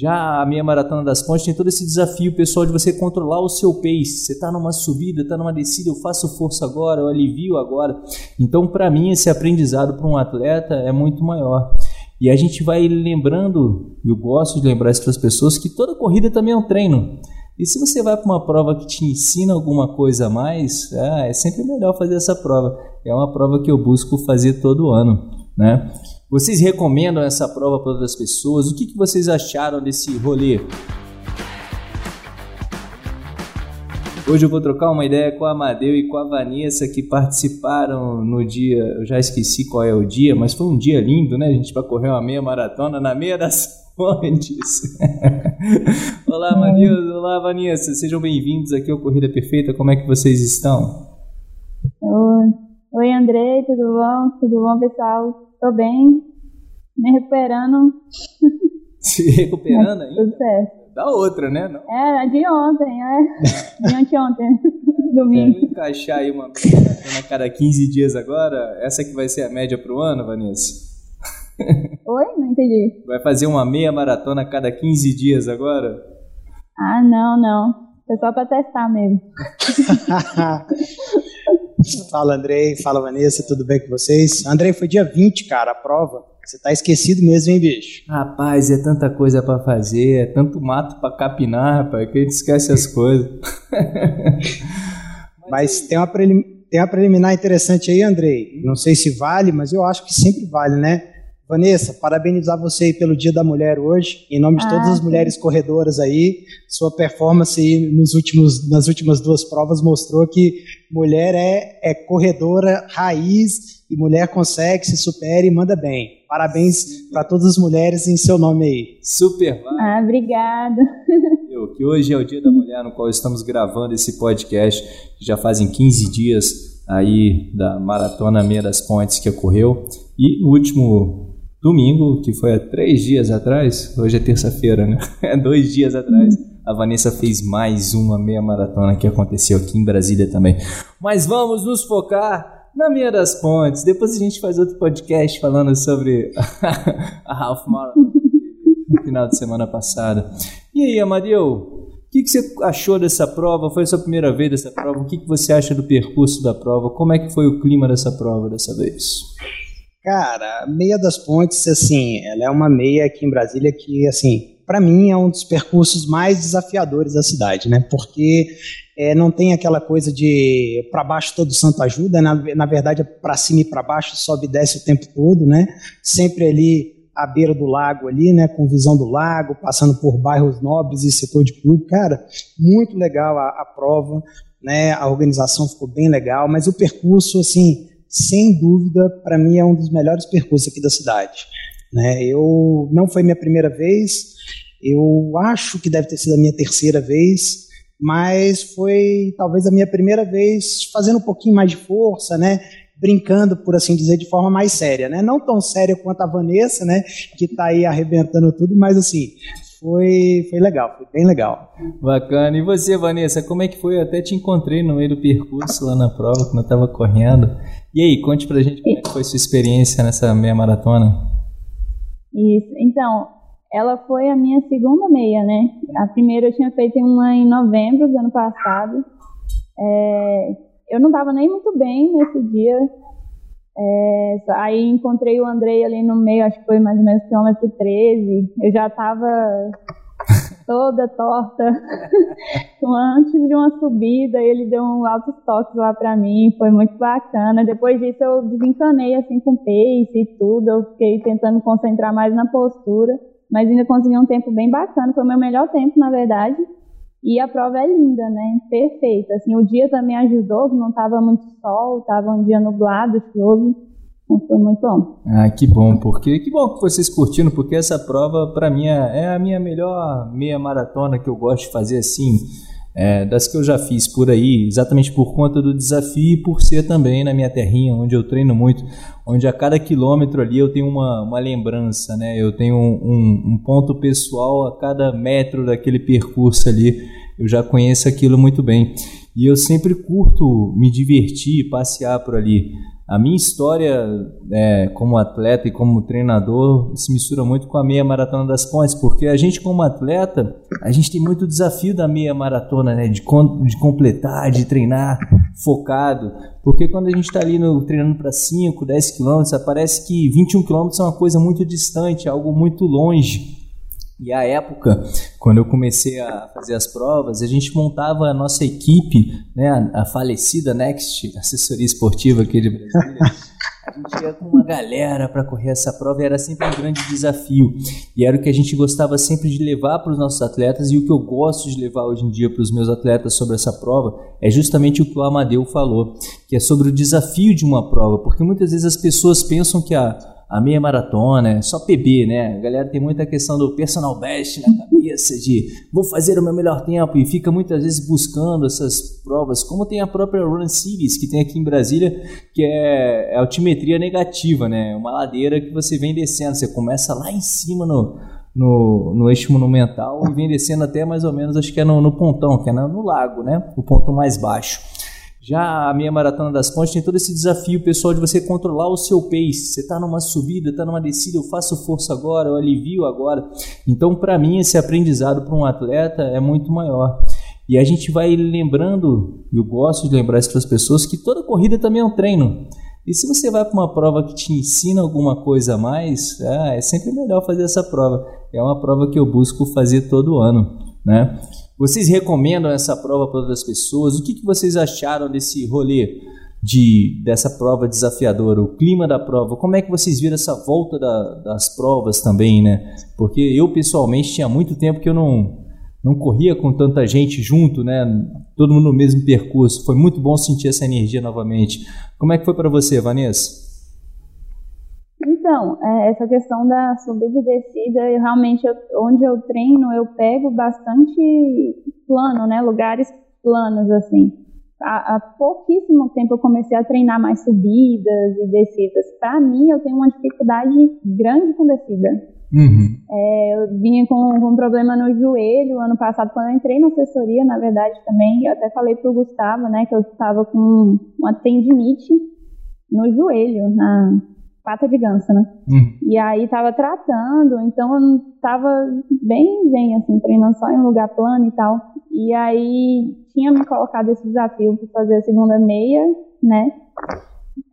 Já a meia maratona das pontes tem todo esse desafio pessoal de você controlar o seu pace. Você está numa subida, está numa descida, eu faço força agora, eu alivio agora. Então, para mim, esse aprendizado para um atleta é muito maior. E a gente vai lembrando, eu gosto de lembrar isso para as pessoas, que toda corrida também é um treino. E se você vai para uma prova que te ensina alguma coisa a mais, é, é sempre melhor fazer essa prova. É uma prova que eu busco fazer todo ano, né? Vocês recomendam essa prova para outras pessoas? O que, que vocês acharam desse rolê? Hoje eu vou trocar uma ideia com a Amadeu e com a Vanessa que participaram no dia, eu já esqueci qual é o dia, mas foi um dia lindo, né? A gente vai correr uma meia maratona na meia das fontes. olá, Amadeu, olá, Vanessa, sejam bem-vindos aqui ao Corrida Perfeita, como é que vocês estão? Oi, Oi Andrei, tudo bom? Tudo bom, pessoal? Tô bem, me recuperando. Se recuperando ainda? Tudo certo. Da outra, né? Não. É, de ontem, é. De anteontem, domingo. Vamos encaixar aí uma a cada 15 dias agora? Essa que vai ser a média pro ano, Vanessa? Oi? Não entendi. Vai fazer uma meia maratona a cada 15 dias agora? Ah, não, não. Foi só pra testar mesmo. Fala, Andrei. Fala, Vanessa. Tudo bem com vocês? Andrei, foi dia 20, cara, a prova. Você tá esquecido mesmo, hein, bicho? Rapaz, é tanta coisa para fazer, é tanto mato para capinar, rapaz, que a gente esquece as coisas. mas tem uma, prelim... tem uma preliminar interessante aí, Andrei. Não sei se vale, mas eu acho que sempre vale, né? Vanessa, parabenizar você aí pelo Dia da Mulher hoje, em nome de ah, todas as mulheres corredoras aí. Sua performance aí nos últimos, nas últimas duas provas mostrou que mulher é, é corredora raiz e mulher consegue, se supera e manda bem. Parabéns para todas as mulheres em seu nome aí. Super. Ah, obrigada. Eu, que hoje é o Dia da Mulher no qual estamos gravando esse podcast. Já fazem 15 dias aí da Maratona Meia das Pontes que ocorreu. E no último domingo, que foi há três dias atrás, hoje é terça-feira, né? É dois dias atrás, a Vanessa fez mais uma meia maratona que aconteceu aqui em Brasília também. Mas vamos nos focar na Meia das Pontes. Depois a gente faz outro podcast falando sobre a Half Marathon no final de semana passada. E aí, Amadeu, o que, que, você achou dessa prova? Foi a sua primeira vez dessa prova? O que, que você acha do percurso da prova? Como é que foi o clima dessa prova dessa vez? Cara, meia das pontes, assim, ela é uma meia aqui em Brasília que, assim, para mim é um dos percursos mais desafiadores da cidade, né? Porque é, não tem aquela coisa de para baixo todo santo ajuda, na, na verdade é para cima e para baixo, sobe e desce o tempo todo, né? Sempre ali à beira do lago ali, né, com visão do lago, passando por bairros nobres e setor de clube. Cara, muito legal a, a prova, né? A organização ficou bem legal, mas o percurso, assim, sem dúvida, para mim é um dos melhores percursos aqui da cidade. Né? Eu não foi minha primeira vez, eu acho que deve ter sido a minha terceira vez, mas foi talvez a minha primeira vez fazendo um pouquinho mais de força, né? brincando, por assim dizer, de forma mais séria, né? Não tão séria quanto a Vanessa, né? Que está aí arrebentando tudo, mas assim, foi, foi legal, foi bem legal. Bacana. E você, Vanessa, como é que foi? Eu até te encontrei no meio do percurso lá na prova, quando eu estava correndo. E aí, conte pra gente como é que foi sua experiência nessa meia maratona. Isso. Então, ela foi a minha segunda meia, né? A primeira eu tinha feito uma em novembro do ano passado. É, eu não estava nem muito bem nesse dia. É, aí encontrei o Andrei ali no meio, acho que foi mais ou menos quilômetro 13. Eu já estava toda torta. Antes de uma subida, ele deu um altos toques lá para mim, foi muito bacana. Depois disso, eu desencanei assim com pace e tudo. Eu fiquei tentando concentrar mais na postura, mas ainda consegui um tempo bem bacana. Foi o meu melhor tempo, na verdade. E a prova é linda, né? Perfeita. Assim, o dia também ajudou, não estava muito sol, estava um dia nublado, chuvoso. Então foi muito bom. Ah, que bom, porque que bom que vocês curtiram, porque essa prova para mim é, é a minha melhor meia maratona que eu gosto de fazer assim é, das que eu já fiz por aí, exatamente por conta do desafio e por ser também na minha terrinha, onde eu treino muito, onde a cada quilômetro ali eu tenho uma, uma lembrança, né? Eu tenho um, um, um ponto pessoal a cada metro daquele percurso ali. Eu já conheço aquilo muito bem. E eu sempre curto me divertir, passear por ali. A minha história é, como atleta e como treinador se mistura muito com a meia maratona das pontes, porque a gente como atleta, a gente tem muito desafio da meia maratona, né, de, de completar, de treinar focado, porque quando a gente está ali no, treinando para 5, 10 quilômetros, parece que 21 quilômetros é uma coisa muito distante, algo muito longe. E a época, quando eu comecei a fazer as provas, a gente montava a nossa equipe, né, a, falecida Next, assessoria esportiva aqui de Brasília. A gente ia com uma galera para correr essa prova e era sempre um grande desafio. E era o que a gente gostava sempre de levar para os nossos atletas e o que eu gosto de levar hoje em dia para os meus atletas sobre essa prova é justamente o que o Amadeu falou, que é sobre o desafio de uma prova, porque muitas vezes as pessoas pensam que a a meia maratona, é só PB, né? A galera tem muita questão do personal best na cabeça, de vou fazer o meu melhor tempo e fica muitas vezes buscando essas provas, como tem a própria Run Series que tem aqui em Brasília, que é, é altimetria negativa, né? Uma ladeira que você vem descendo, você começa lá em cima no, no, no eixo monumental e vem descendo até mais ou menos, acho que é no, no pontão, que é no, no lago, né? O ponto mais baixo. Já a minha maratona das pontes tem todo esse desafio pessoal de você controlar o seu pace. Você está numa subida, está numa descida, eu faço força agora, eu alivio agora. Então, para mim, esse aprendizado para um atleta é muito maior. E a gente vai lembrando, eu gosto de lembrar isso para as pessoas, que toda corrida também é um treino. E se você vai para uma prova que te ensina alguma coisa a mais, é, é sempre melhor fazer essa prova. É uma prova que eu busco fazer todo ano, né? Vocês recomendam essa prova para outras pessoas? O que, que vocês acharam desse rolê de, dessa prova desafiadora? O clima da prova? Como é que vocês viram essa volta da, das provas também, né? Porque eu, pessoalmente, tinha muito tempo que eu não, não corria com tanta gente junto, né? Todo mundo no mesmo percurso. Foi muito bom sentir essa energia novamente. Como é que foi para você, Vanessa? Então, é, essa questão da subida e descida, eu realmente, eu, onde eu treino, eu pego bastante plano, né? Lugares planos, assim. Há, há pouquíssimo tempo eu comecei a treinar mais subidas e descidas. Para mim, eu tenho uma dificuldade grande com descida. Uhum. É, eu vinha com, com, um problema no joelho ano passado, quando eu entrei na assessoria, na verdade, também. Eu até falei pro Gustavo, né, que eu estava com uma tendinite no joelho, na, pata de ganso, né? Uhum. E aí tava tratando, então eu tava bem zen, assim, treinando só em um lugar plano e tal. E aí tinha me colocado esse desafio para fazer a segunda meia, né?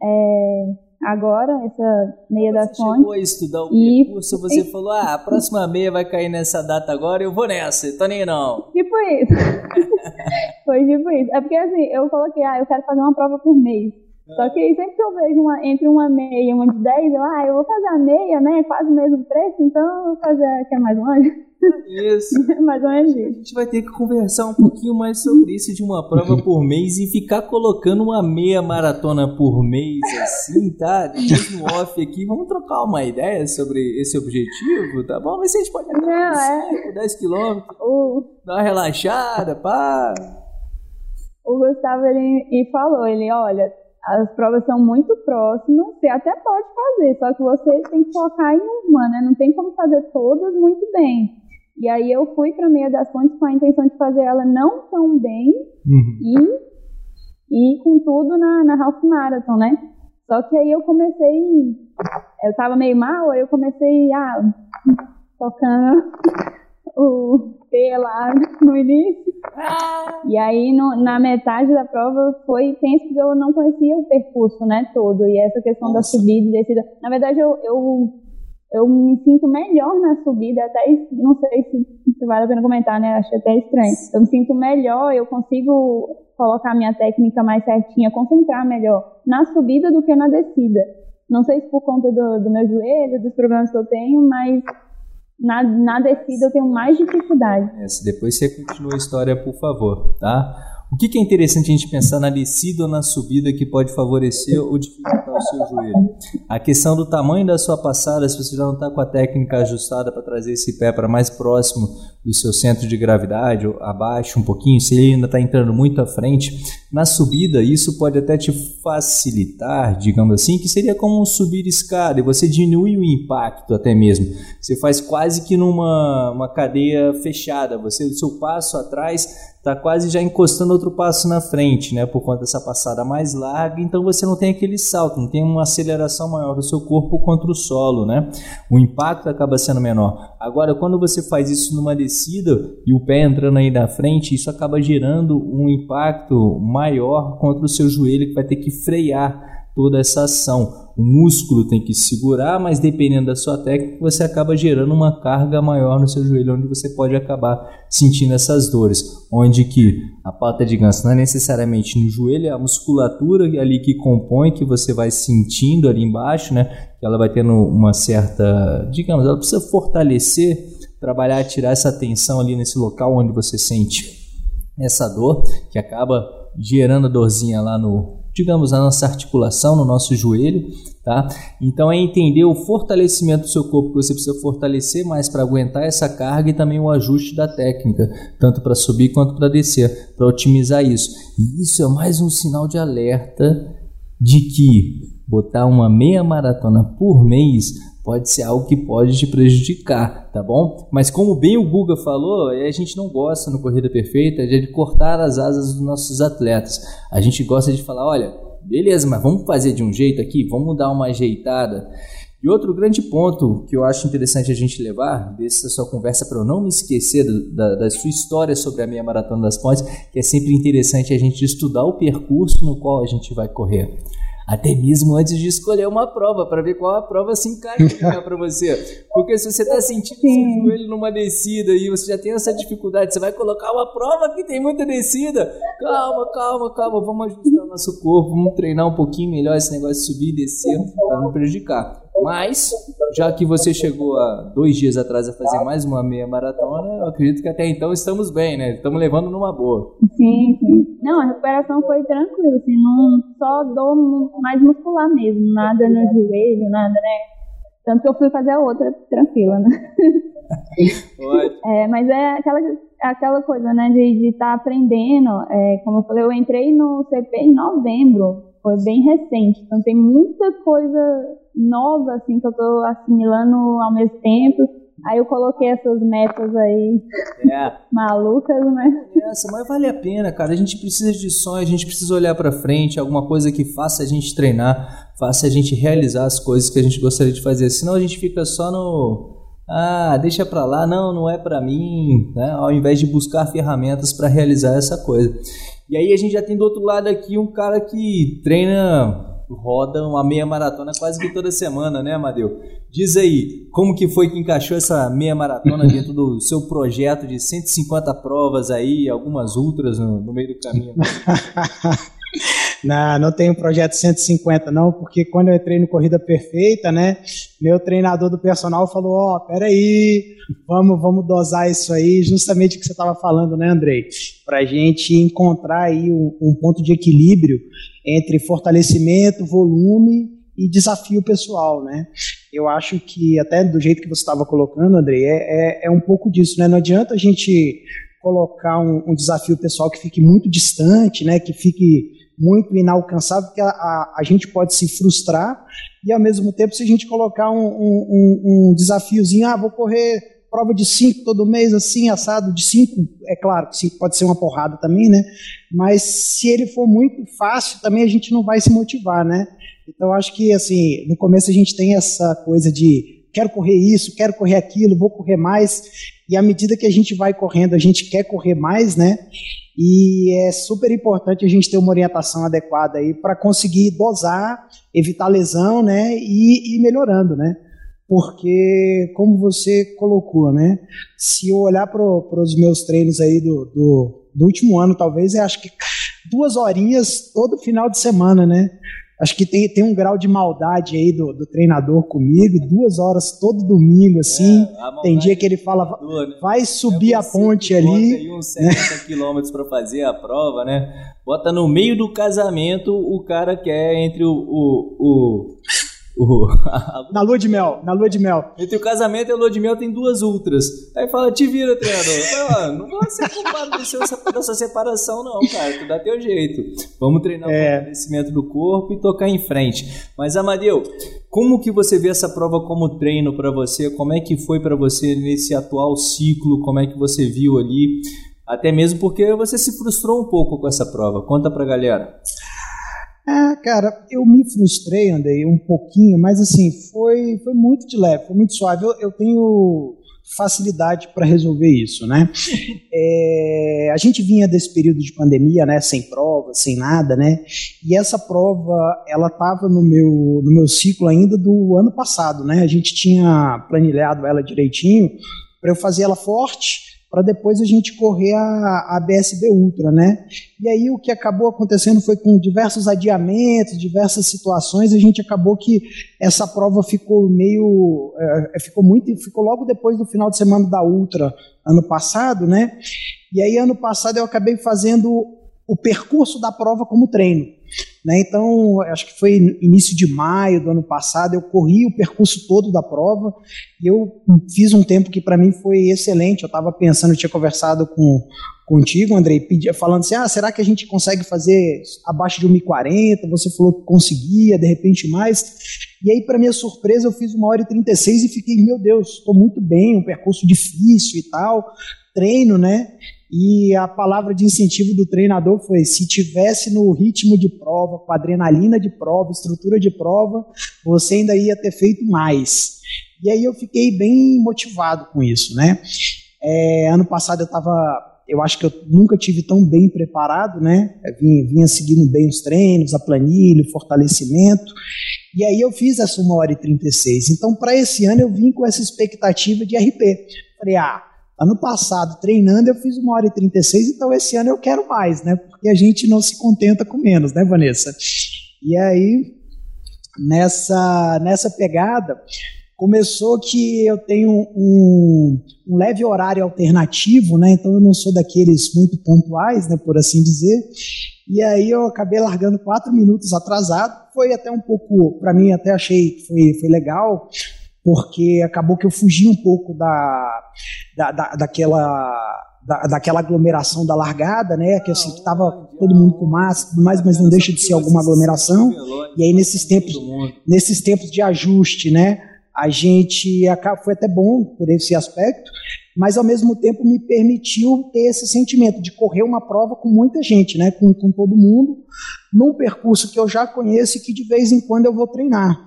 É, agora, essa meia da fonte. Você chegou a estudar o e... percurso, você e... falou, ah, a próxima meia vai cair nessa data agora, eu vou nessa, tô nem não. Tipo isso. Foi tipo isso. É porque assim, eu coloquei, ah, eu quero fazer uma prova por mês. Só que aí sempre que eu vejo uma, entre uma meia e uma de 10, eu, ah, eu vou fazer a meia, né? Quase o mesmo preço, então eu vou fazer a que é mais longe. Isso. mais ou menos isso. A gente vai ter que conversar um pouquinho mais sobre isso de uma prova por mês e ficar colocando uma meia maratona por mês, assim, tá? No off aqui, vamos trocar uma ideia sobre esse objetivo, tá bom? Mas se a gente pode andar Não, 5, é. 10 quilômetros, uh. dar uma relaxada, pá. O Gustavo, ele, ele falou, ele, olha, as provas são muito próximas, você até pode fazer, só que você tem que focar em uma, né? Não tem como fazer todas muito bem. E aí eu fui para Meia das Pontes com a intenção de fazer ela não tão bem uhum. e, e com tudo na, na Half Marathon, né? Só que aí eu comecei, eu tava meio mal, aí eu comecei, ah, tocando o P lá no início. E aí, no, na metade da prova, foi tenso porque eu não conhecia o percurso, né, todo. E essa questão Nossa. da subida e descida. Na verdade, eu, eu, eu me sinto melhor na subida, até não sei se, se vale a pena comentar, né, acho até estranho. Eu me sinto melhor, eu consigo colocar minha técnica mais certinha, concentrar melhor na subida do que na descida. Não sei se por conta do, do meu joelho, dos problemas que eu tenho, mas na, na descida eu tenho mais dificuldade. Essa, depois você continua a história, por favor, tá? O que, que, é interessante a gente pensar na descida ou na subida que pode favorecer ou dificultar o seu joelho? A questão do tamanho da sua passada, se você já não está com a técnica ajustada para trazer esse pé para mais próximo do seu centro de gravidade, ou abaixo um pouquinho, se ele ainda está entrando muito à frente, Na subida, isso pode até te facilitar, digamos assim, que seria como subir escada e você diminui o impacto até mesmo. Você faz quase que numa uma cadeia fechada. Você, o seu passo atrás está quase já encostando outro passo na frente, né? Por conta dessa passada mais larga, então você não tem aquele salto, não tem uma aceleração maior do seu corpo contra o solo, né? O impacto acaba sendo menor. Agora, quando você faz isso numa descida e o pé entrando aí na frente, isso acaba gerando um impacto maior contra o seu joelho que vai ter que frear toda essa ação. O músculo tem que segurar, mas dependendo da sua técnica, você acaba gerando uma carga maior no seu joelho, onde você pode acabar sentindo essas dores. Onde que a pata de ganso não é necessariamente no joelho, é a musculatura ali que compõe, que você vai sentindo ali embaixo, né? Que ela vai tendo uma certa, digamos, ela precisa fortalecer, trabalhar, tirar essa tensão ali nesse local onde você sente essa dor, que acaba gerando a dorzinha lá no, digamos, na nossa articulação, no nosso joelho, tá? Então é entender o fortalecimento do seu corpo que você precisa fortalecer mais para aguentar essa carga e também o ajuste da técnica, tanto para subir quanto para descer, para otimizar isso. E isso é mais um sinal de alerta de que botar uma meia maratona por mês pode ser algo que pode te prejudicar, tá bom? Mas como bem o Guga falou, a gente não gosta no Corrida Perfeita de cortar as asas dos nossos atletas. A gente gosta de falar, olha, beleza, mas vamos fazer de um jeito aqui, vamos dar uma ajeitada. E outro grande ponto que eu acho interessante a gente levar dessa sua conversa para eu não me esquecer da, da, sua história sobre a meia maratona das pontes, que é sempre interessante a gente estudar o percurso no qual a gente vai correr até mesmo antes de escolher uma prova, para ver qual a prova se encaixa para você. Porque se você está sentindo Sim. seu joelho numa descida e você já tem essa dificuldade, você vai colocar uma prova que tem muita descida. Calma, calma, calma, vamos ajustar o nosso corpo, vamos treinar um pouquinho melhor esse negócio de subir e descer para não prejudicar. Mas, já que você chegou há dois dias atrás a fazer mais uma meia maratona, eu acredito que até então estamos bem, né? Estamos levando numa boa. Sim, sim. Não, a recuperação foi tranquila, assim, não só dor mais muscular mesmo, nada no joelho, nada, né? Tanto que eu fui fazer a outra tranquila, né? é, mas é aquela, aquela coisa, né, de estar tá aprendendo. É, como eu falei, eu entrei no CP em novembro foi bem recente. Então tem muita coisa nova assim que eu tô assimilando ao mesmo tempo. Aí eu coloquei essas metas aí é. malucas, né? Essa, mas vale a pena, cara. A gente precisa de sonho, a gente precisa olhar para frente, alguma coisa que faça a gente treinar, faça a gente realizar as coisas que a gente gostaria de fazer. Senão a gente fica só no ah, deixa para lá, não, não é para mim, né? Ao invés de buscar ferramentas para realizar essa coisa. E aí a gente já tem do outro lado aqui um cara que treina, roda uma meia maratona quase que toda semana, né, Amadeu? Diz aí, como que foi que encaixou essa meia maratona dentro do seu projeto de 150 provas aí, algumas ultras no, no meio do caminho? Não, não tenho projeto 150 não, porque quando eu entrei no Corrida Perfeita, né, meu treinador do personal falou, ó, oh, peraí, vamos, vamos dosar isso aí, justamente o que você estava falando, né, Andrei? Para a gente encontrar aí um, um ponto de equilíbrio entre fortalecimento, volume e desafio pessoal, né? Eu acho que até do jeito que você estava colocando, Andrei, é, é, é, um pouco disso, né? Não adianta a gente colocar um, um, desafio pessoal que fique muito distante, né? Que fique muito inalcançável, porque a, a, a, gente pode se frustrar e, ao mesmo tempo, se a gente colocar um, um, um desafiozinho, ah, vou correr prova de 5 todo mês, assim, assado de 5, é claro que 5 pode ser uma porrada também, né? Mas se ele for muito fácil, também a gente não vai se motivar, né? Então, acho que, assim, no começo a gente tem essa coisa de quero correr isso, quero correr aquilo, vou correr mais, e à medida que a gente vai correndo, a gente quer correr mais, né? E é super importante a gente ter uma orientação adequada aí para conseguir dosar, evitar lesão, né, e ir melhorando, né? Porque, como você colocou, né, se eu olhar para os meus treinos aí do, do, do último ano, talvez, eu acho que duas horinhas todo final de semana, né? Acho que tem, tem um grau de maldade aí do, do treinador comigo, duas horas todo domingo, assim. É, tem dia que ele fala, né? vai subir é a ponte ali. Tem uns 70 né? quilômetros para fazer a prova, né? Bota no meio do casamento o cara que é entre o, o, o O, na lua de mel, na lua de mel. Entre o casamento e a lua de mel tem duas ultras. Aí fala, te vira, treinador. Fala, não vou ser culpado dessa separação, não, cara. Tu dá teu jeito. Vamos treinar é. o fortalecimento do corpo e tocar em frente. Mas, Amadeu, como que você vê essa prova como treino para você? Como é que foi para você nesse atual ciclo? Como é que você viu ali? Até mesmo porque você se frustrou um pouco com essa prova. Conta pra galera. É, cara, eu me frustrei, andei um pouquinho, mas assim, foi, foi muito de leve, foi muito suave. Eu, eu tenho facilidade para resolver isso, né? É, a gente vinha desse período de pandemia, né, sem prova, sem nada, né? E essa prova, ela estava no meu no meu ciclo ainda do ano passado, né? A gente tinha planilhado ela direitinho para eu fazer ela forte para depois a gente correr a, a BSB Ultra, né? E aí o que acabou acontecendo foi com diversos adiamentos, diversas situações, a gente acabou que essa prova ficou meio, é, ficou muito, ficou logo depois do final de semana da Ultra ano passado, né? E aí ano passado eu acabei fazendo o percurso da prova como treino. Né? Então, acho que foi início de maio do ano passado, eu corri o percurso todo da prova e eu fiz um tempo que para mim foi excelente. Eu estava pensando, eu tinha conversado com contigo, Andrei, falando assim: ah, será que a gente consegue fazer abaixo de 1,40? Você falou que conseguia, de repente mais. E aí, para minha surpresa, eu fiz uma hora e 36 e fiquei, meu Deus, estou muito bem, um percurso difícil e tal, treino, né? E a palavra de incentivo do treinador foi: se tivesse no ritmo de prova, com adrenalina de prova, estrutura de prova, você ainda ia ter feito mais. E aí eu fiquei bem motivado com isso, né? É, ano passado eu estava, eu acho que eu nunca tive tão bem preparado, né? vinha, vinha seguindo bem os treinos, a planilha, o fortalecimento. E aí eu fiz essa 1 hora e 36. Então, para esse ano eu vim com essa expectativa de RP. Falei, ah, Ano passado, treinando, eu fiz uma hora e 36, então esse ano eu quero mais, né? Porque a gente não se contenta com menos, né, Vanessa? E aí, nessa, nessa pegada, começou que eu tenho um, um leve horário alternativo, né? Então eu não sou daqueles muito pontuais, né, por assim dizer. E aí eu acabei largando quatro minutos atrasado. Foi até um pouco, para mim, até achei que foi, foi legal, porque acabou que eu fugi um pouco da, da, da daquela da, daquela aglomeração da largada, né? Que assim, estava todo mundo com máscara, tudo mais, mas não deixa de ser alguma aglomeração. E aí nesses tempos, nesses tempos de ajuste, né? A gente foi até bom por esse aspecto, mas ao mesmo tempo me permitiu ter esse sentimento de correr uma prova com muita gente, né? Com, com todo mundo, num percurso que eu já conheço e que de vez em quando eu vou treinar.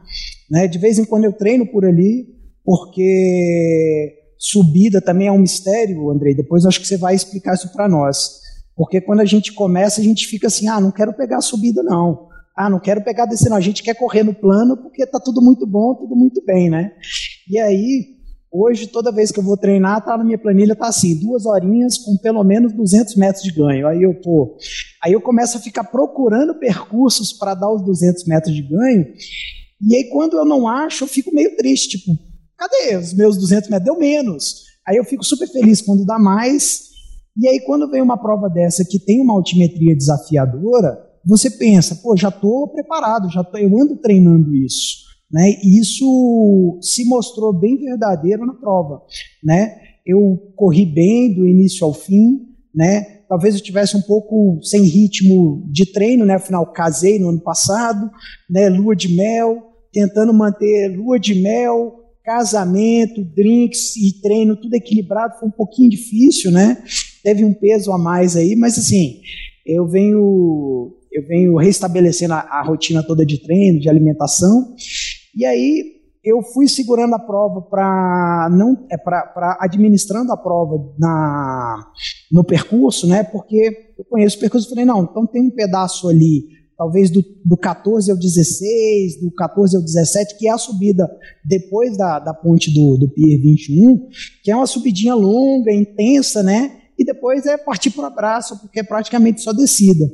Né? De vez em quando eu treino por ali, porque subida também é um mistério, Andrei. Depois acho que você vai explicar isso para nós. Porque quando a gente começa, a gente fica assim: ah, não quero pegar subida, não. Ah, não quero pegar descer, não. A gente quer correr no plano porque tá tudo muito bom, tudo muito bem, né? E aí, hoje, toda vez que eu vou treinar, tá na minha planilha, tá assim, duas horinhas com pelo menos 200 metros de ganho. Aí eu, pô, aí eu começo a ficar procurando percursos para dar os 200 metros de ganho e aí, quando eu não acho, eu fico meio triste, tipo, cadê os meus 200 metros? Deu menos. Aí eu fico super feliz quando dá mais. E aí, quando vem uma prova dessa que tem uma altimetria desafiadora, você pensa, pô, já estou preparado, já tô, eu ando treinando isso. Né? E isso se mostrou bem verdadeiro na prova. Né? Eu corri bem do início ao fim, né? talvez eu tivesse um pouco sem ritmo de treino, né? afinal casei no ano passado, né? lua de mel, tentando manter lua de mel, casamento, drinks e treino, tudo equilibrado, foi um pouquinho difícil, né? Teve um peso a mais aí, mas assim, eu venho eu venho restabelecendo a, a rotina toda de treino, de alimentação, e aí eu fui segurando a prova para não é para administrando a prova na no percurso, né? Porque eu conheço o percurso, falei não, então tem um pedaço ali talvez do, do 14 ao 16, do 14 ao 17, que é a subida depois da, da ponte do, do Pier 21, que é uma subidinha longa, intensa, né? E depois é partir para o abraço, porque é praticamente só descida.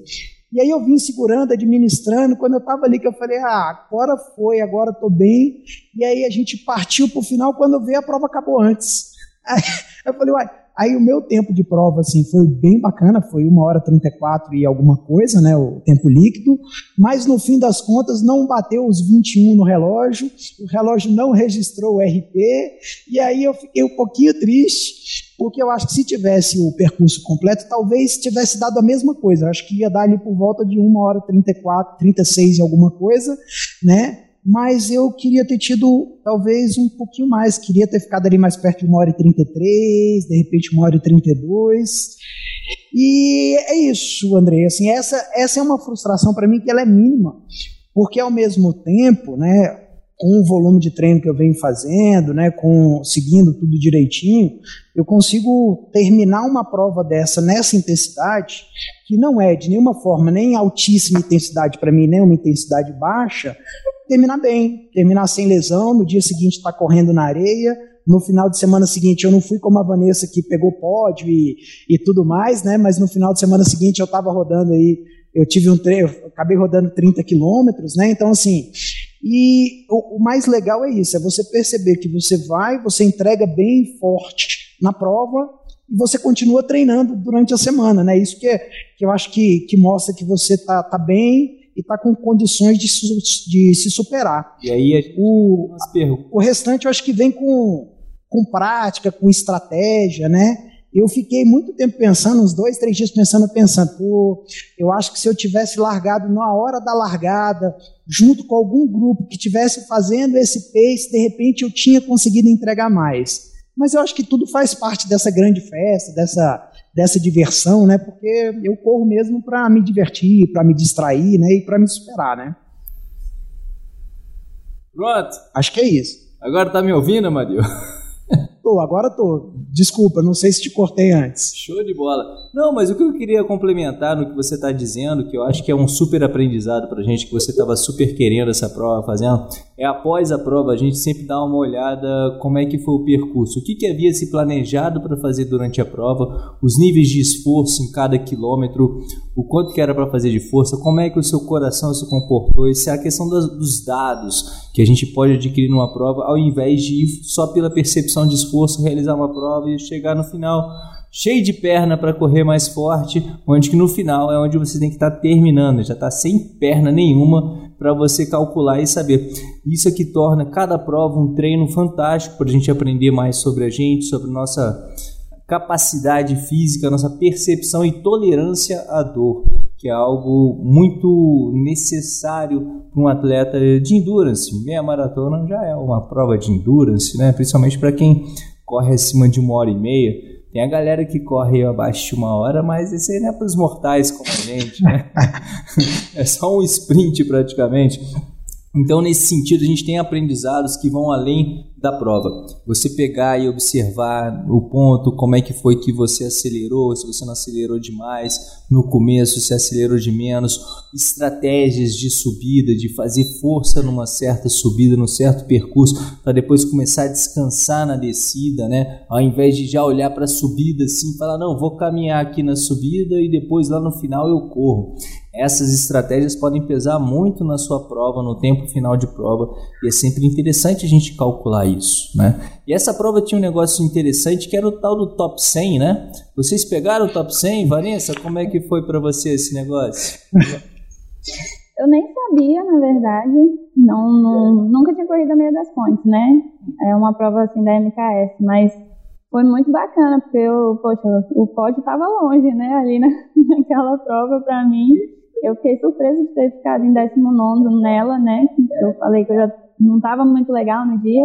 E aí eu vim segurando, administrando, quando eu estava ali que eu falei, ah, agora foi, agora estou bem. E aí a gente partiu para o final, quando eu a prova acabou antes. Aí eu falei, uai, Aí o meu tempo de prova assim foi bem bacana, foi uma hora 34 e alguma coisa, né, o tempo líquido, mas no fim das contas não bateu os 21 no relógio, o relógio não registrou o RP, e aí eu fiquei um pouquinho triste, porque eu acho que se tivesse o percurso completo, talvez tivesse dado a mesma coisa. Eu acho que ia dar ali por volta de 1 hora 34, 36 e alguma coisa, né? Mas eu queria ter tido talvez um pouquinho mais, queria ter ficado ali mais perto de 1 hora e 33, de repente 1 hora e 32. E é isso, André. Assim, essa, essa é uma frustração para mim que ela é mínima, porque ao mesmo tempo, né, com o volume de treino que eu venho fazendo, né, com seguindo tudo direitinho, eu consigo terminar uma prova dessa nessa intensidade, que não é de nenhuma forma nem altíssima intensidade para mim, nem uma intensidade baixa, terminar bem, terminar sem lesão, no dia seguinte estar tá correndo na areia, no final de semana seguinte eu não fui como a Vanessa que pegou pódio e, e tudo mais, né, mas no final de semana seguinte eu estava rodando aí, eu tive um treino, acabei rodando 30 quilômetros, né, então assim, e o, o, mais legal é isso, é você perceber que você vai, você entrega bem forte na prova e você continua treinando durante a semana, né? Isso que, é, que eu acho que, que mostra que você está tá bem e está com condições de, de se superar. E aí o, o restante eu acho que vem com, com prática, com estratégia, né? eu fiquei muito tempo pensando, uns dois, três dias pensando, pensando, pô, eu acho que se eu tivesse largado na hora da largada, junto com algum grupo que tivesse fazendo esse pace, de repente eu tinha conseguido entregar mais. Mas eu acho que tudo faz parte dessa grande festa, dessa, dessa diversão, né? Porque eu corro mesmo para me divertir, para me distrair, né? E para me superar, né? Pronto. Acho que é isso. Agora tá me ouvindo, Amadeu? Tô, agora tô. Desculpa, não sei se te cortei antes. Show de bola. Não, mas o que eu queria complementar no que você está dizendo, que eu acho que é um super aprendizado para gente, que você estava super querendo essa prova fazendo, é após a prova a gente sempre dar uma olhada como é que foi o percurso, o que, que havia se planejado para fazer durante a prova, os níveis de esforço em cada quilômetro, o quanto que era para fazer de força, como é que o seu coração se comportou, isso é a questão dos dados que a gente pode adquirir numa prova, ao invés de ir só pela percepção de esforço, realizar uma prova e chegar no final cheio de perna para correr mais forte, onde que no final é onde você tem que estar tá terminando, já está sem perna nenhuma para você calcular e saber. Isso é que torna cada prova um treino fantástico para a gente aprender mais sobre a gente, sobre nossa capacidade física, nossa percepção e tolerância à dor, que é algo muito necessário para um atleta de endurance. Meia maratona já é uma prova de endurance, né? principalmente para quem corre acima de uma hora e meia. Tem a galera que corre abaixo de uma hora, mas esse aí não é para os mortais como a gente, né? é só um sprint praticamente. Então, nesse sentido, a gente tem aprendizados que vão além da prova. Você pegar e observar o ponto, como é que foi que você acelerou, se você não acelerou demais no começo, se acelerou de menos, estratégias de subida, de fazer força numa certa subida, num certo percurso, para depois começar a descansar na descida, né? Ao invés de já olhar para a subida assim, falar, não, vou caminhar aqui na subida e depois lá no final eu corro. Essas estratégias podem pesar muito na sua prova, no tempo final de prova, e é sempre interessante a gente calcular isso, né? E essa prova tinha um negócio interessante que era o tal do top 100, né? Vocês pegaram o top 100, Vanessa? Como é que foi para você esse negócio? Eu nem sabia, na verdade. Não, não, nunca tinha corrido a meia das pontes, né? É uma prova assim da MKS, mas foi muito bacana, porque eu, poxa, o pódio estava longe, né? Ali na, naquela prova para mim. Eu fiquei surpresa de ter ficado em 19 nela, né? Eu falei que eu já não estava muito legal no dia,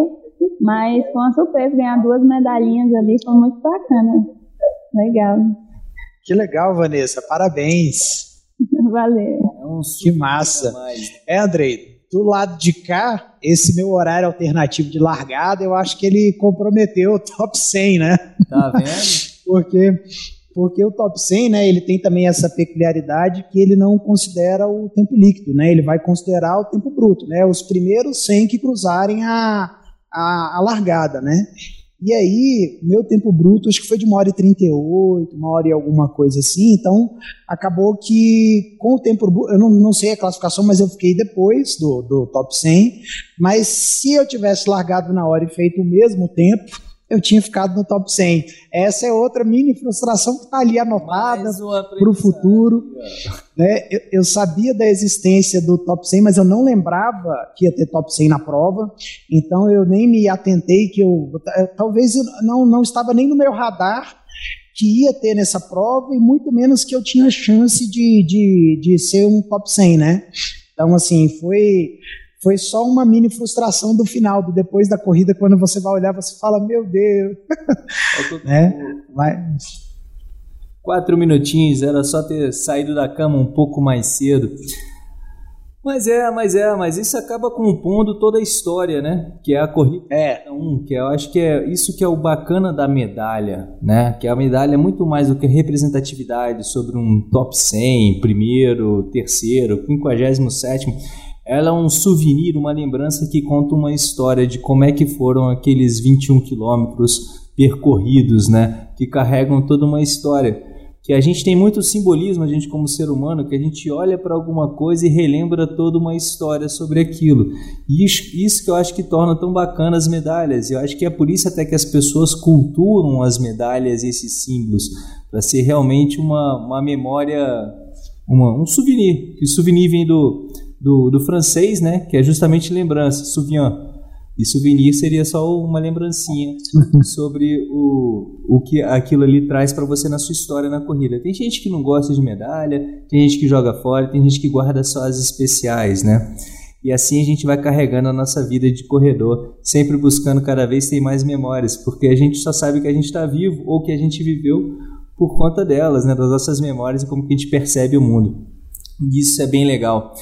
mas foi uma surpresa ganhar duas medalhinhas ali, foi muito bacana. Legal. Que legal, Vanessa, parabéns. Valeu. É um que massa. É, Andrei, do lado de cá, esse meu horário alternativo de largada, eu acho que ele comprometeu o top 100, né? Tá vendo? Porque porque o top 100, né, ele tem também essa peculiaridade que ele não considera o tempo líquido, né, ele vai considerar o tempo bruto, né, os primeiros 100 que cruzarem a, a, a largada, né. E aí, meu tempo bruto acho que foi de uma hora e 38, uma hora e alguma coisa assim, então acabou que com o tempo bruto, eu não, não sei a classificação, mas eu fiquei depois do, do top 100, mas se eu tivesse largado na hora e feito o mesmo tempo, eu tinha ficado no top 100. Essa é outra mini frustração que está ali anotada para o futuro. Né? Eu, eu, sabia da existência do top 100, mas eu não lembrava que ia ter top 100 na prova, então eu nem me atentei que eu. Talvez eu não, não estava nem no meu radar que ia ter nessa prova e muito menos que eu tinha chance de, de, de ser um top 100, né? Então, assim, foi foi só uma mini frustração do final, do depois da corrida, quando você vai olhar, você fala, meu Deus. né? Mas... Quatro minutinhos, era só ter saído da cama um pouco mais cedo. Mas é, mas é, mas isso acaba compondo toda a história, né? Que é a corrida é. um, que eu acho que é isso que é o bacana da medalha, né? Que a medalha é muito mais do que representatividade sobre um top 100, primeiro, terceiro, quinquagésimo sétimo ela é um souvenir, uma lembrança que conta uma história de como é que foram aqueles 21 quilômetros percorridos, né? Que carregam toda uma história. Que a gente tem muito simbolismo, a gente como ser humano, que a gente olha para alguma coisa e relembra toda uma história sobre aquilo. E isso, isso que eu acho que torna tão bacana as medalhas. Eu acho que é por isso até que as pessoas culturam as medalhas e esses símbolos, para ser realmente uma, uma memória, uma, um souvenir. Que o souvenir vem do, do, do francês, né? Que é justamente lembrança, souvenir. E souvenir seria só uma lembrancinha sobre o, o que aquilo ali traz para você na sua história na corrida. Tem gente que não gosta de medalha, tem gente que joga fora, tem gente que guarda só as especiais, né? E assim a gente vai carregando a nossa vida de corredor, sempre buscando cada vez ter mais memórias, porque a gente só sabe que a gente está vivo ou que a gente viveu por conta delas, né? Das nossas memórias e como que a gente percebe o mundo. E isso é bem legal.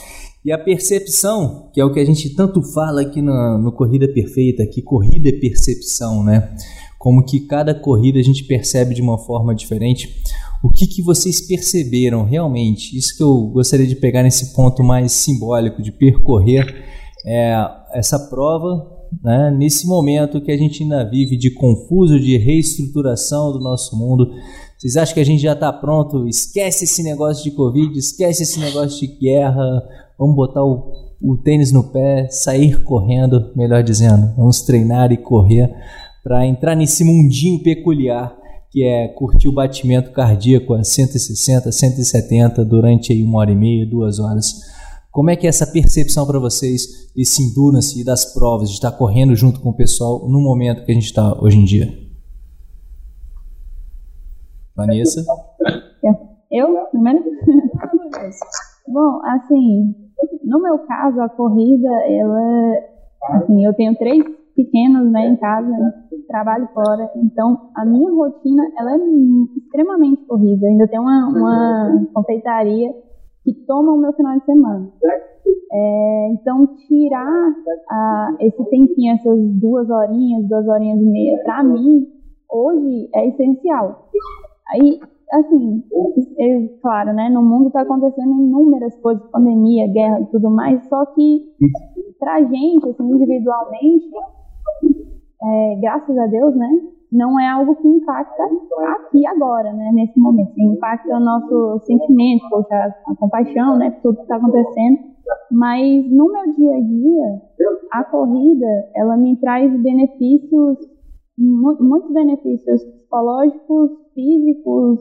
E a percepção, que é o que a gente tanto fala aqui no, no Corrida Perfeita, que corrida é percepção, né? Como que cada corrida a gente percebe de uma forma diferente. O que, que vocês perceberam realmente? Isso que eu gostaria de pegar nesse ponto mais simbólico de percorrer é, essa prova né, nesse momento que a gente ainda vive de confuso, de reestruturação do nosso mundo. Vocês acham que a gente já está pronto? Esquece esse negócio de Covid, esquece esse negócio de guerra, Vamos botar o, o tênis no pé, sair correndo, melhor dizendo. Vamos treinar e correr para entrar nesse mundinho peculiar que é curtir o batimento cardíaco a 160, 170 durante aí uma hora e meia, duas horas. Como é que é essa percepção para vocês desse endurance e das provas, de estar correndo junto com o pessoal no momento que a gente está hoje em dia? Vanessa? Eu, primeiro? Bom, assim, no meu caso, a corrida, ela, assim, eu tenho três pequenos, né, em casa, trabalho fora, então a minha rotina, ela é extremamente corrida. Ainda tenho uma, uma confeitaria que toma o meu final de semana. É, então, tirar a, esse tempinho, essas duas horinhas, duas horinhas e meia, para mim, hoje é essencial. Aí, assim, é, claro, né, no mundo está acontecendo inúmeras coisas, pandemia, guerra, tudo mais, só que pra gente, assim, individualmente, é, graças a Deus, né, não é algo que impacta aqui agora, né, nesse momento, impacta o nosso sentimento, poxa, a compaixão, né, por tudo que está acontecendo, mas no meu dia a dia, a corrida, ela me traz benefícios muitos benefícios psicológicos, físicos,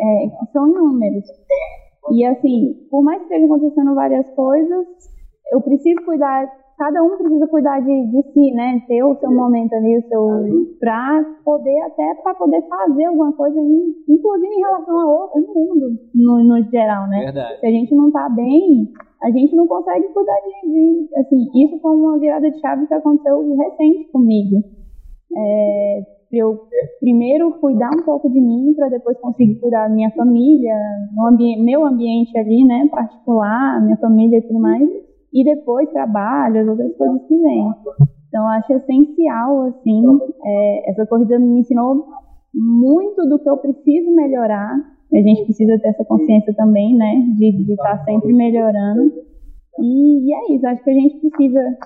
é, são inúmeros. E assim, por mais que estejam acontecendo várias coisas, eu preciso cuidar, cada um precisa cuidar de, de si, né? Ter o seu momento ali, o seu. pra poder, até para poder fazer alguma coisa, inclusive em relação ao mundo, no, no geral, né? Verdade. Se a gente não tá bem, a gente não consegue cuidar de, de. Assim, isso foi uma virada de chave que aconteceu recente comigo é, eu primeiro cuidar um pouco de mim para depois conseguir cuidar da minha família, ambi meu ambiente ali, né, particular, minha família e tudo mais, e depois trabalho, as outras coisas que vêm. Então acho essencial assim, é, essa corrida me ensinou muito do que eu preciso melhorar. A gente precisa ter essa consciência também, né, de estar tá sempre melhorando. E, e é isso, acho que a gente precisa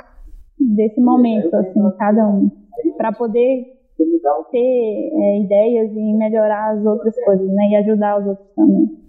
desse momento, assim, cada um para poder ter é, ideias e melhorar as outras coisas, né? E ajudar os outros também.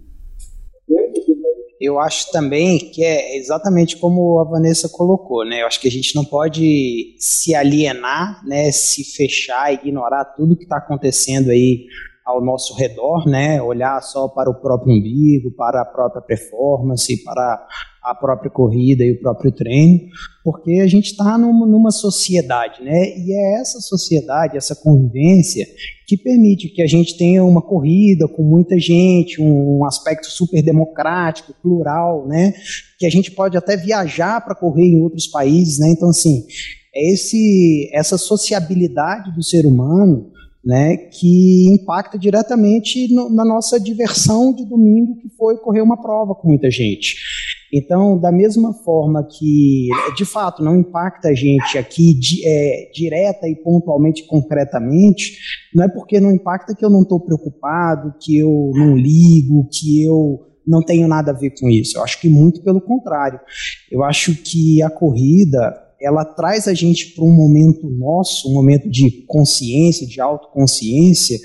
eu acho também que é exatamente como a Vanessa colocou, né? Eu acho que a gente não pode se alienar, né? Se fechar, ignorar tudo que está acontecendo aí ao nosso redor, né? Olhar só para o próprio umbigo, para a própria performance, para a própria corrida e o próprio treino, porque a gente está numa, numa, sociedade, né? E é essa sociedade, essa convivência que permite que a gente tenha uma corrida com muita gente, um, um aspecto super democrático, plural, né? Que a gente pode até viajar para correr em outros países, né? Então assim, é esse essa sociabilidade do ser humano né, que impacta diretamente no, na nossa diversão de domingo, que foi correr uma prova com muita gente. Então, da mesma forma que, de fato, não impacta a gente aqui de, é, direta e pontualmente, concretamente, não é porque não impacta que eu não estou preocupado, que eu não ligo, que eu não tenho nada a ver com isso. Eu acho que muito pelo contrário. Eu acho que a corrida ela traz a gente para um momento nosso, um momento de consciência, de autoconsciência,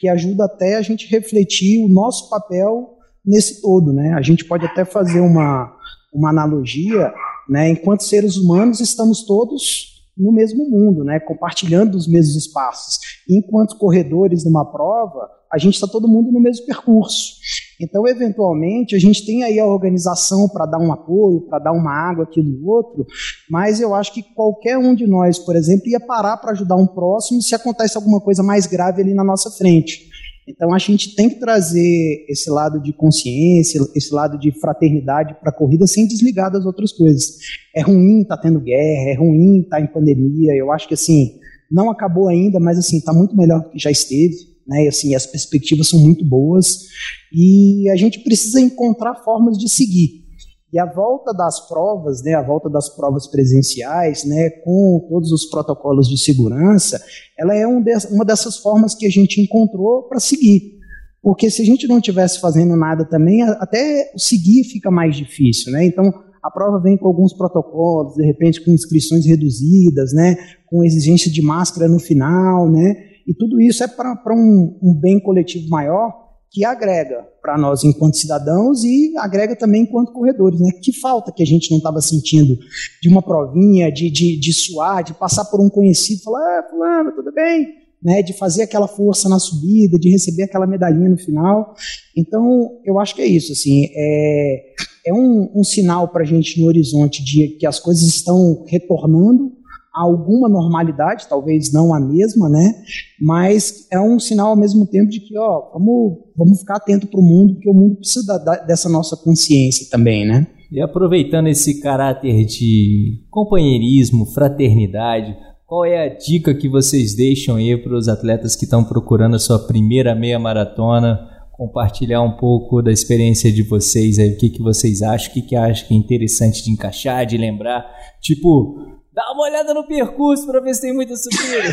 que ajuda até a gente refletir o nosso papel nesse todo, né? A gente pode até fazer uma, uma analogia, né? Enquanto seres humanos estamos todos no mesmo mundo, né? Compartilhando os mesmos espaços. Enquanto corredores numa prova, a gente está todo mundo no mesmo percurso. Então, eventualmente, a gente tem aí a organização para dar um apoio, para dar uma água aqui do outro, mas eu acho que qualquer um de nós, por exemplo, ia parar para ajudar um próximo se acontece alguma coisa mais grave ali na nossa frente. Então, a gente tem que trazer esse lado de consciência, esse lado de fraternidade para a corrida sem desligar das outras coisas. É ruim estar tá tendo guerra, é ruim estar tá em pandemia. Eu acho que, assim, não acabou ainda, mas, assim, está muito melhor do que já esteve né? Assim, as perspectivas são muito boas e a gente precisa encontrar formas de seguir. E a volta das provas, né, a volta das provas presenciais, né, com todos os protocolos de segurança, ela é um de, uma dessas formas que a gente encontrou para seguir. Porque se a gente não estivesse fazendo nada também, até seguir fica mais difícil, né? Então, a prova vem com alguns protocolos, de repente com inscrições reduzidas, né, com exigência de máscara no final, né? E tudo isso é para um, um bem coletivo maior que agrega para nós enquanto cidadãos e agrega também enquanto corredores. Né? Que falta que a gente não estava sentindo de uma provinha, de, de, de suar, de passar por um conhecido, falar, ah, fulano, tudo bem? Né, de fazer aquela força na subida, de receber aquela medalhinha no final. Então, eu acho que é isso. Assim, é, é um, um sinal para a gente no horizonte de que as coisas estão retornando alguma normalidade, talvez não a mesma, né? Mas é um sinal ao mesmo tempo de que, ó, vamos, vamos ficar atento para o mundo, porque o mundo precisa da, dessa nossa consciência também, né? E aproveitando esse caráter de companheirismo, fraternidade, qual é a dica que vocês deixam aí para os atletas que estão procurando a sua primeira meia maratona? Compartilhar um pouco da experiência de vocês aí, o que, que vocês acham, o que, que acham que é interessante de encaixar, de lembrar. Tipo, Dá uma olhada no percurso para ver se tem muita subida.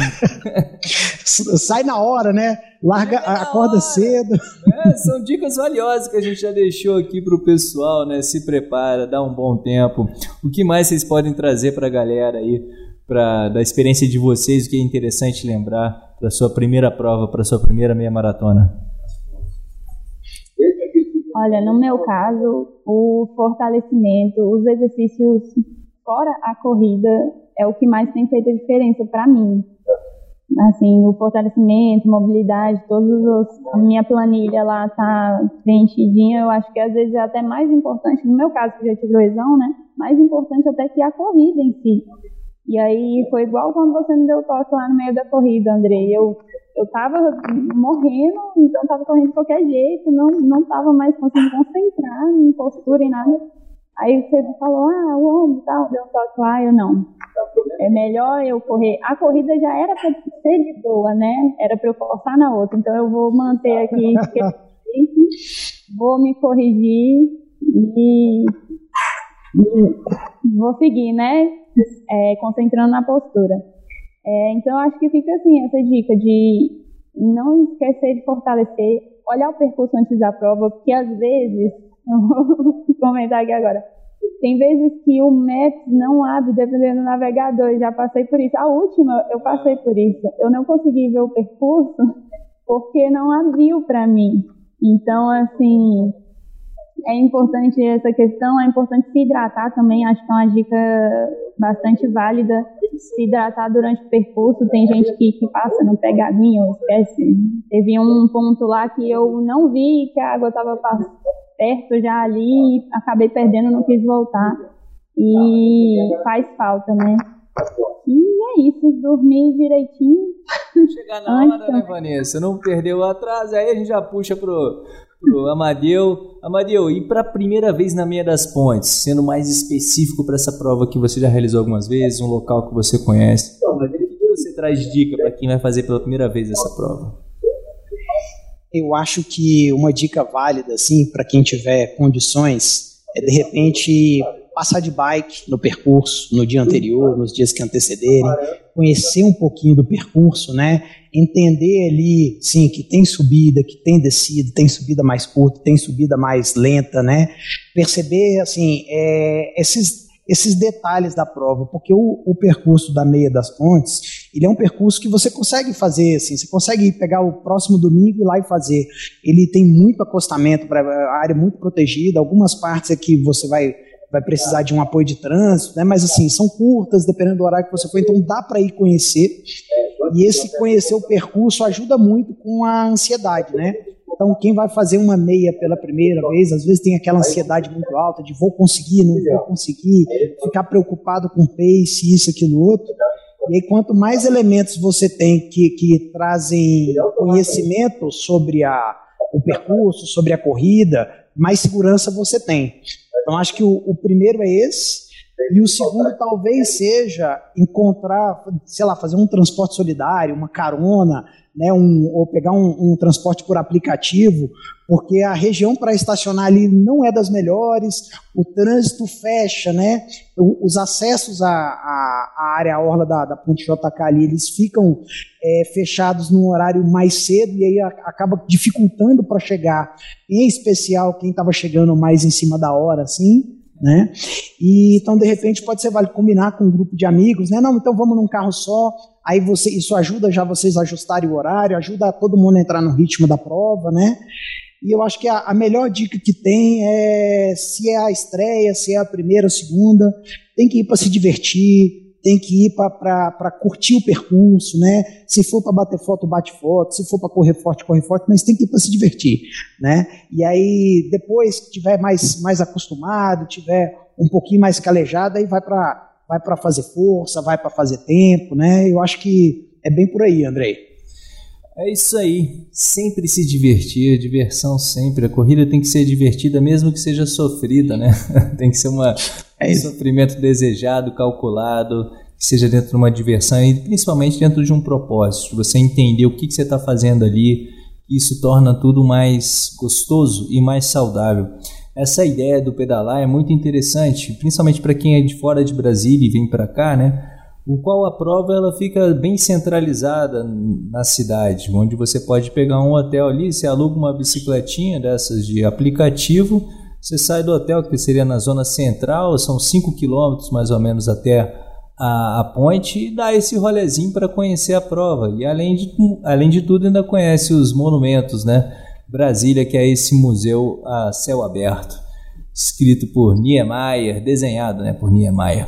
Sai na hora, né? Larga, acorda hora. cedo. É, são dicas valiosas que a gente já deixou aqui para o pessoal, né? Se prepara, dá um bom tempo. O que mais vocês podem trazer para a galera aí, pra, da experiência de vocês, o que é interessante lembrar para sua primeira prova, para sua primeira meia maratona? Olha, no meu caso, o fortalecimento, os exercícios fora a corrida, é o que mais tem feito a diferença para mim. Assim, o fortalecimento, mobilidade, todos os, a minha planilha lá tá preenchidinha, eu acho que às vezes é até mais importante, no meu caso que já tive lesão, né? Mais importante até que a corrida em si. E aí foi igual quando você me deu toque lá no meio da corrida, Andrei. Eu eu tava morrendo, então tava correndo de qualquer jeito, não não tava mais conseguindo concentrar em postura e nada. Aí você falou, ah, o ombro tal, deu um toque lá, eu não. É melhor eu correr. A corrida já era para ser de boa, né? Era para eu forçar na outra. Então eu vou manter aqui, vou me corrigir e, vou seguir, né? É, concentrando na postura. É, então acho que fica assim essa dica de não esquecer de fortalecer, olhar o percurso antes da prova, porque às vezes vou comentar aqui agora. Tem vezes que o Maps não abre dependendo do navegador, já passei por isso. A última, eu passei por isso. Eu não consegui ver o percurso porque não abriu para mim. Então, assim, é importante essa questão, é importante se hidratar também, acho que é uma dica bastante válida, se hidratar durante o percurso, tem gente que, que passa, não pega aguinha ou esquece. Teve um ponto lá que eu não vi que a água estava perto já ali e acabei perdendo, não quis voltar. E faz falta, né? E é isso, dormir direitinho. Chegar na hora, né, Vanessa? Não perdeu o atraso, aí a gente já puxa pro, pro Amadeu. Amadeu, e para a primeira vez na Meia das Pontes, sendo mais específico para essa prova que você já realizou algumas vezes, um local que você conhece, o que você traz de dica para quem vai fazer pela primeira vez essa prova? Eu acho que uma dica válida, assim, para quem tiver condições, é de repente passar de bike no percurso no dia anterior, nos dias que antecederem, conhecer um pouquinho do percurso, né? Entender ali, sim, que tem subida, que tem descida, tem subida mais curta, tem subida mais lenta, né? Perceber, assim, é, esses, esses detalhes da prova, porque o, o, percurso da meia das pontes, ele é um percurso que você consegue fazer, assim, você consegue pegar o próximo domingo e ir lá e fazer. Ele tem muito acostamento, para área muito protegida, algumas partes aqui você vai vai precisar de um apoio de trânsito, né? mas assim, são curtas, dependendo do horário que você for, então dá para ir conhecer. E esse conhecer o percurso ajuda muito com a ansiedade, né? Então, quem vai fazer uma meia pela primeira vez, às vezes tem aquela ansiedade muito alta de vou conseguir, não vou conseguir, ficar preocupado com pace, isso, aquilo, outro. E aí, quanto mais elementos você tem que, que trazem conhecimento sobre a, o percurso, sobre a corrida, mais segurança você tem. Então, acho que o, o primeiro é esse. E o segundo talvez seja encontrar, sei lá, fazer um transporte solidário, uma carona, né, um, ou pegar um, um, transporte por aplicativo, porque a região para estacionar ali não é das melhores, o trânsito fecha, né, os acessos à, à, à área orla da, da Ponte JK ali, eles ficam é, fechados num horário mais cedo e aí a, acaba dificultando para chegar, em especial quem estava chegando mais em cima da hora, assim, né? E então de repente pode ser vale combinar com um grupo de amigos, né? Não, então vamos num carro só. Aí você, isso ajuda já vocês a ajustarem o horário, ajuda todo mundo a entrar no ritmo da prova, né? E eu acho que a, a melhor dica que tem é se é a estreia, se é a primeira, a segunda, tem que ir para se divertir, tem que ir para curtir o percurso, né? Se for para bater foto, bate foto, se for para correr forte, corre forte, mas tem que ir para se divertir, né? E aí depois que tiver mais mais acostumado, tiver um pouquinho mais calejado, aí vai para vai para fazer força, vai para fazer tempo, né? Eu acho que é bem por aí, Andrei. É isso aí, sempre se divertir, diversão sempre. A corrida tem que ser divertida, mesmo que seja sofrida, né? tem que ser uma, é um sofrimento desejado, calculado, que seja dentro de uma diversão e principalmente dentro de um propósito. Você entender o que, que você está fazendo ali, isso torna tudo mais gostoso e mais saudável. Essa ideia do pedalar é muito interessante, principalmente para quem é de fora de Brasília e vem para cá, né? o qual a prova ela fica bem centralizada na cidade, onde você pode pegar um hotel ali, você aluga uma bicicletinha dessas de aplicativo, você sai do hotel que seria na zona central, são 5 quilômetros mais ou menos até a, a ponte e dá esse rolezinho para conhecer a prova. E além de, além de tudo ainda conhece os monumentos, né? Brasília, que é esse museu a céu aberto, escrito por Niemeyer, desenhado né, por Niemeyer.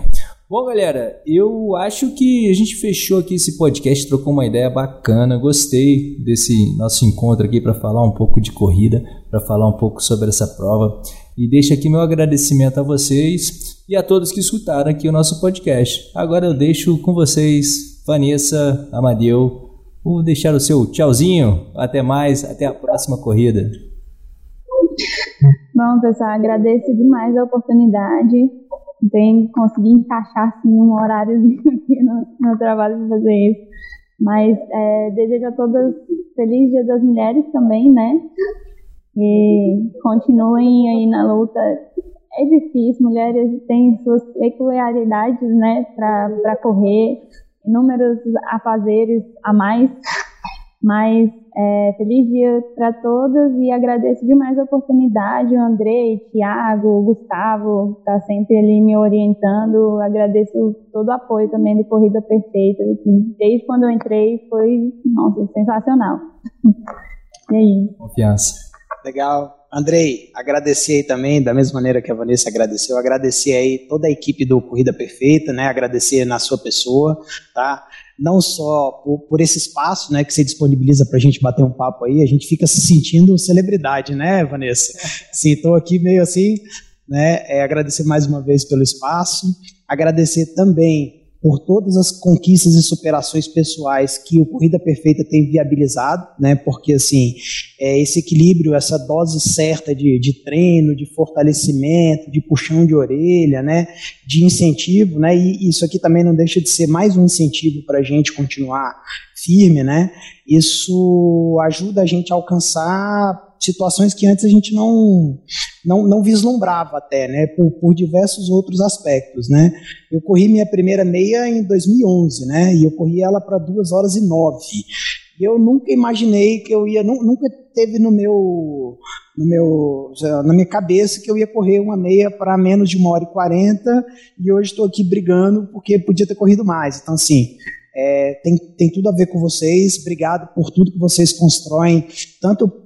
Bom, galera, eu acho que a gente fechou aqui esse podcast, trocou uma ideia bacana. Gostei desse nosso encontro aqui para falar um pouco de corrida, para falar um pouco sobre essa prova. E deixo aqui meu agradecimento a vocês e a todos que escutaram aqui o nosso podcast. Agora eu deixo com vocês, Vanessa, Amadeu. Vou deixar o seu tchauzinho. Até mais, até a próxima corrida. Bom, pessoal, agradeço demais a oportunidade tem conseguir encaixar assim, um horário no trabalho para fazer isso. Mas é, desejo a todas feliz Dia das Mulheres também, né? E continuem aí na luta. É difícil, mulheres têm suas peculiaridades, né, para correr, inúmeros afazeres a mais, mas é, feliz dia para todos e agradeço demais a oportunidade. O Andrei, Tiago, o Gustavo, está sempre ali me orientando. Agradeço todo o apoio também do Corrida Perfeita. Desde quando eu entrei foi, nossa, sensacional. e aí? Confiança. Legal. Andrei, agradecer aí também, da mesma maneira que a Vanessa agradeceu, agradecer aí toda a equipe do Corrida Perfeita, né? Agradecer na sua pessoa, tá? Não só por, por esse espaço, né, que você disponibiliza para a gente bater um papo aí, a gente fica se sentindo celebridade, né, Vanessa? Sim, estou aqui meio assim, né? É, agradecer mais uma vez pelo espaço, agradecer também por todas as conquistas e superações pessoais que o Corrida Perfeita tem viabilizado, né? Porque assim, é esse equilíbrio, essa dose certa de, de treino, de fortalecimento, de puxão de orelha, né? De incentivo, né? E isso aqui também não deixa de ser mais um incentivo para a gente continuar firme, né? Isso ajuda a gente a alcançar situações que antes a gente não, não, não vislumbrava até, né, por, por diversos outros aspectos, né. Eu corri minha primeira meia em 2011, né, e eu corri ela para 2 horas e 9. Eu nunca imaginei que eu ia, nunca teve no meu, no meu, na minha cabeça que eu ia correr uma meia para menos de uma hora e quarenta e hoje estou aqui brigando porque podia ter corrido mais. Então, assim, é, tem, tem tudo a ver com vocês. Obrigado por tudo que vocês constroem, tanto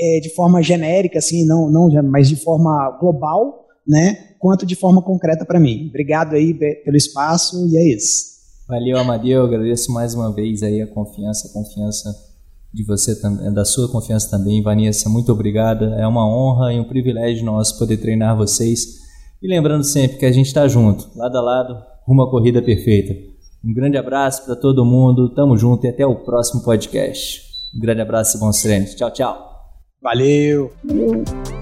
é, de forma genérica, assim, não, não, mas de forma global, né? Quanto de forma concreta para mim. Obrigado aí pelo espaço e é isso. Valeu, Amadeu. Agradeço mais uma vez aí a confiança, a confiança de você também, da sua confiança também, Vanessa. Muito obrigada. É uma honra e um privilégio nosso poder treinar vocês. E lembrando sempre que a gente está junto, lado a lado, rumo à corrida perfeita. Um grande abraço para todo mundo. Tamo junto e até o próximo podcast. Um grande abraço e bons treinos. Tchau, tchau. Valeu! Valeu.